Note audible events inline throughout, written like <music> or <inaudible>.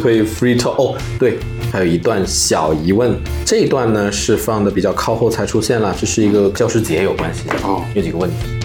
free talk。哦，对，还有一段小疑问，这一段呢是放的比较靠后才出现了，这是一个教师节有关系的哦有几个问题。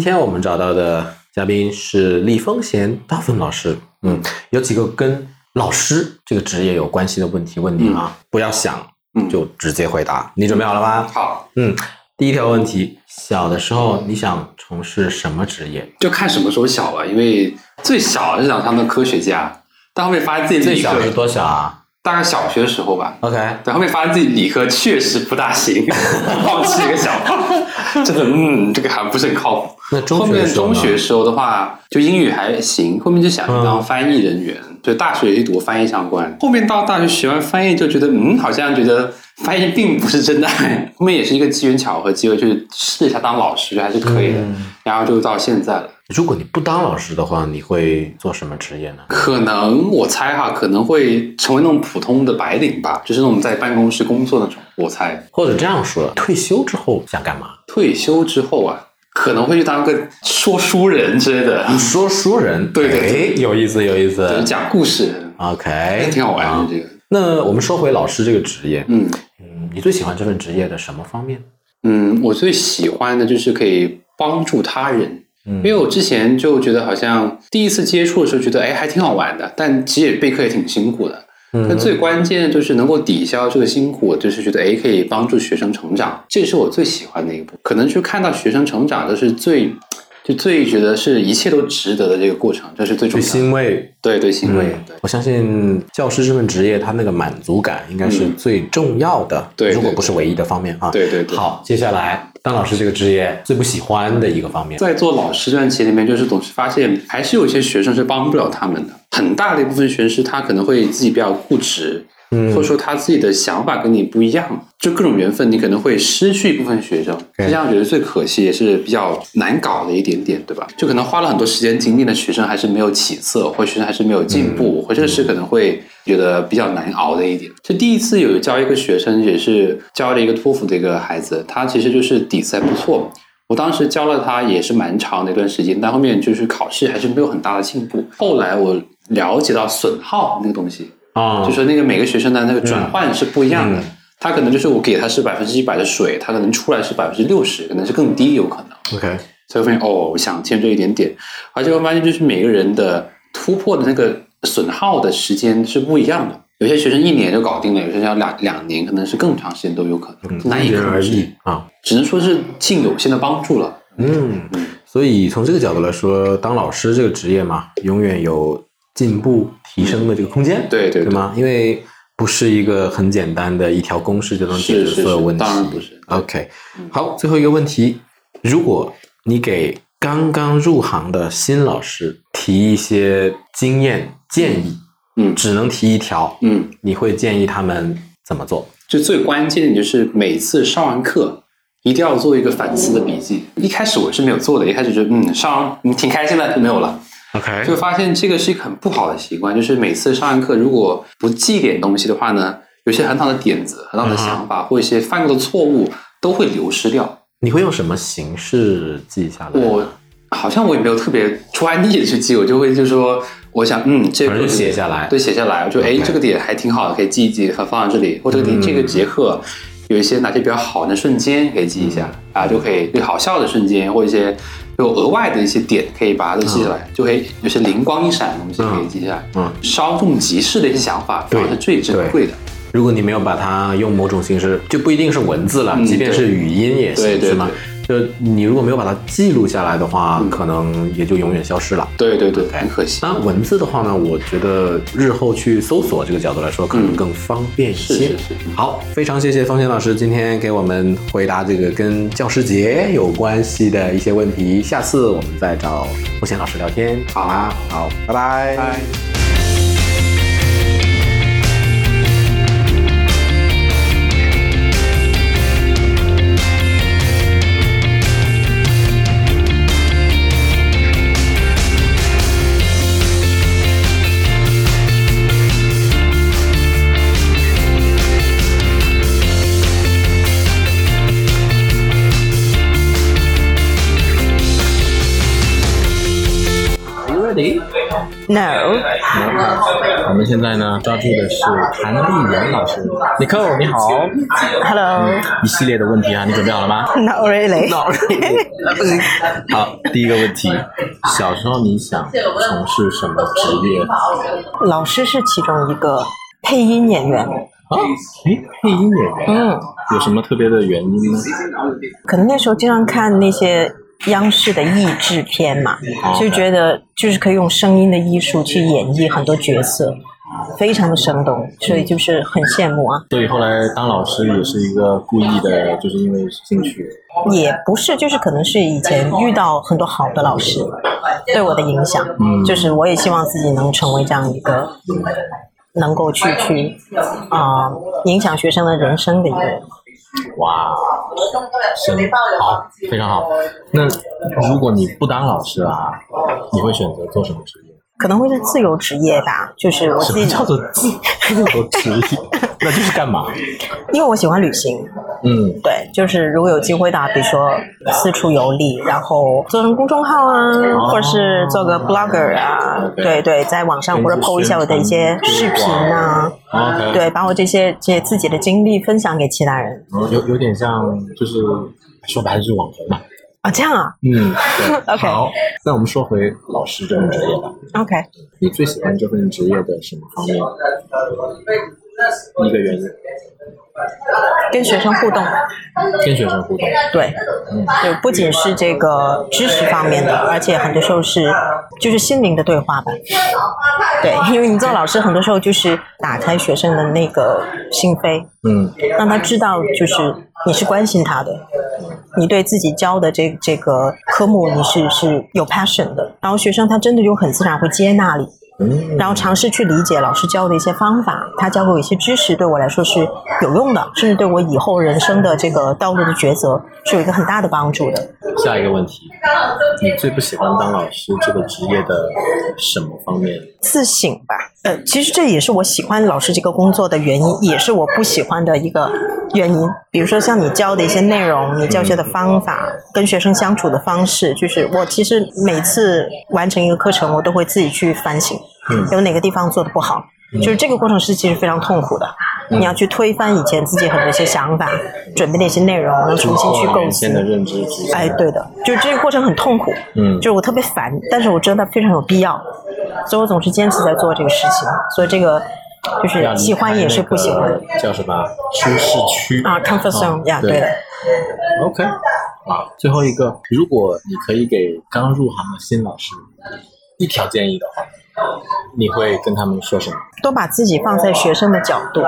天我们找到的嘉宾是李丰贤大芬老师，嗯，有几个跟老师这个职业有关系的问题问你啊，不要想，嗯就直接回答。你准备好了吗？好，嗯，第一条问题，小的时候你想从事什么职业？就看什么时候小吧，因为最小是想当个科学家，但后面发现自己最小是多小啊大概小学的时候吧。？OK，对，后面发现自己理科确实不大行，<laughs> 放弃一个想法，真 <laughs> 的，嗯，这个还不是很靠谱。那中后面中学时候的话，就英语还行，后面就想嗯当翻译人员，所以大学也读翻译相关。后面到大学学完翻译，就觉得嗯，好像觉得翻译并不是真爱。后面也是一个机缘巧合机会去试一下当老师，还是可以的。嗯然后就到现在了。如果你不当老师的话，你会做什么职业呢？可能我猜哈，可能会成为那种普通的白领吧，就是那种在办公室工作那种。我猜或者这样说，退休之后想干嘛？退休之后啊，可能会去当个说书人之类的，说书人，对对对哎有意思，有意思。讲故事，OK，挺好玩啊的这个。那我们说回老师这个职业，嗯嗯，你最喜欢这份职业的什么方面？嗯，我最喜欢的就是可以帮助他人。嗯因为我之前就觉得好像第一次接触的时候觉得哎还挺好玩的，但其实备课也挺辛苦的。那最关键就是能够抵消这个辛苦，我就是觉得哎可以帮助学生成长，这是我最喜欢的一步。可能去看到学生成长，这是最就最觉得是一切都值得的这个过程，这是最重最要的。欣慰。对对，欣慰。我相信教师这份职业，他那个满足感应该是嗯最重要的，对对如果不是唯一的方面啊。对对对好，接下来当老师这个职业最不喜欢的一个方面，在做老师这段期间里面，就是总是发现还是有些学生是帮不了他们的。很大的一部分学生是他可能会自己比较固执，嗯或者说他自己的想法跟你不一样，就各种缘分，你可能会失去一部分学生。对这样觉得最可惜，也是比较难搞的一点点，对吧？就可能花了很多时间精力的学生还是没有起色，或学生还是没有进步，或者是可能会觉得比较难熬的一点。就第一次有教一个学生，也是教了一个托福的一个孩子，他其实就是底子还不错。我当时教了他也是蛮长的一段时间，但后面就是考试还是没有很大的进步。后来我了解到损耗那个东西，啊，就说那个每个学生的那个转换是不一样的。嗯他可能就是我给他是百分之一百的水，他可能出来是百分之六十，可能是更低有可能。OK，所以我发现哦，我想欠这一点点，而且我发现就是每个人的突破的那个损耗的时间是不一样的。有些学生一年就搞定了，有些人要两两年，可能是更长时间都有可能，难以因人而控制异。啊。只能说是尽有限的帮助了。嗯，所以从这个角度来说，当老师这个职业嘛，永远有进步提升的这个空间，对对对吗？因为不是一个很简单的一条公式就能解决所有问题。当然不是 OK，好，最后一个问题，如果你给刚刚入行的新老师提一些经验建议，嗯只能提一条，嗯，你会建议他们怎么做？就最关键的就是每次上完课一定要做一个反思的笔记。一开始我是没有做的，一开始就嗯上完嗯挺开心的就没有了。OK，就发现这个是一个很不好的习惯，就是每次上完课如果不记点东西的话呢，有些很好的点子、很好的想法、或一些犯过的错误都会流失掉。你会用什么形式记下来？我好像我也没有特别专业的去记，我就会就是说，我想嗯，这个写下来对，写下来，我就哎这个点还挺好的，可以记一记，放放在这里，或者你嗯这个节课有一些哪些比较好的瞬间可以记一下、啊，就可以对好笑的瞬间或一些有额外的一些点可以把它都记下来，就可以有些灵光一闪的东西可以记下来，嗯稍纵即逝的一些想法，对反而是最珍贵的。如果你没有把它用某种形式，就不一定是文字了，嗯即便是语音也行，对对是吗？就你如果没有把它记录下来的话，可能也就永远消失了。对对对，很可惜。那，文字的话呢，我觉得日后去搜索这个角度来说，可能更方便一些。是是是好，非常谢谢方贤老师今天给我们回答这个跟教师节有关系的一些问题。下次我们再找方贤老师聊天，好啊？好，拜拜。拜。No，我们现在呢抓住的是谭丽媛老师，Nicole 你好，Hello，一系列的问题啊，你准备好了吗？<laughs> Not really。<laughs> <laughs> 好，第一个问题，小时候你想从事什么职业？老师是其中一个配音演员，啊，诶，配音演员，嗯，有什么特别的原因？呢？可能那时候经常看那些央视的译制片嘛，就觉得就是可以用声音的艺术去演绎很多角色，非常的生动，所以就是很羡慕啊。所以后来当老师也是一个故意的，就是因为兴趣。也不是，就是可能是以前遇到很多好的老师对我的影响，嗯就是我也希望自己能成为这样一个能够去去啊、影响学生的人生的一个人。哇，行，好，非常好。那如果你不当老师啊，你会选择做什么职业？可能会是自由职业吧，就是我自己，么叫做 <laughs> 自由职业？那就是干嘛？因为我喜欢旅行，嗯，对，就是如果有机会的话，比如说四处游历，然后做成公众号啊，或者是做个 blogger 啊对对，在网上或者 PO 一下我的一些视频啊对，把我这些这些自己的经历分享给其他人有有点像，就是说白了就是网红嘛。啊，这样啊嗯，对。<laughs> OK 好，那我们说回老师这份职业吧。，OK，你最喜欢这份职业的什么方面？一个原因，跟学生互动，跟学生互动。对，嗯对，不仅是这个知识方面的，而且很多时候是就是心灵的对话吧。对，因为你做老师，很多时候就是打开学生的那个心扉，嗯，让他知道就是你是关心他的，你对自己教的这这个科目你是是有 passion 的，然后学生他真的就很自然会接纳你，嗯，然后尝试去理解老师教的一些方法，他教给我一些知识，对我来说是有用的，甚至对我以后人生的这个道路的抉择是有一个很大的帮助的。下一个问题，你最不喜欢当老师这个职业的什么方面？自省吧，呃，其实这也是我喜欢老师这个工作的原因，也是我不喜欢的一个原因。比如说像你教的一些内容，你教学的方法，跟学生相处的方式，就是我其实每次完成一个课程，我都会自己去反省，嗯有哪个地方做的不好。就是这个过程是其实非常痛苦的，你要去推翻以前自己很多一些想法，准备的一些内容，然后重新去构思。的认知。哎，对的，就是这个过程很痛苦，嗯就是我特别烦，但是我知道它非常有必要，所以我总是坚持在做这个事情，所以这个就是喜欢也是不喜欢叫什么？舒适区啊，comfort zone 呀，对的。OK，啊，最后一个，如果你可以给刚入行的新老师一条建议的话，你会跟他们说什么？多把自己放在学生的角度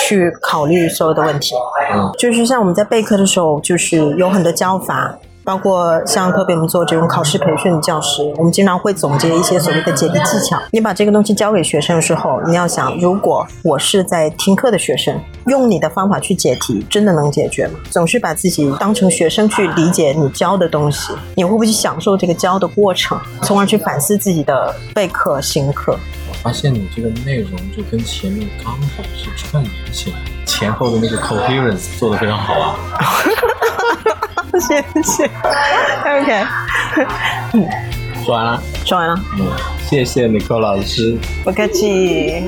去考虑所有的问题。嗯，就是像我们在备课的时候，就是有很多教法，包括像特别我们做这种考试培训的教师，我们经常会总结一些所谓的解题技巧。你把这个东西教给学生的时候，你要想，如果我是在听课的学生，用你的方法去解题，真的能解决吗？总是把自己当成学生去理解你教的东西，你会不会去享受这个教的过程，从而去反思自己的备课、行课？我发现你这个内容就跟前面刚好是串联起来，前后的那个 coherence 做得非常好啊。<laughs> <laughs> 谢谢。OK，嗯说完了，说完了，嗯，谢谢 Nicole 老师。不客气。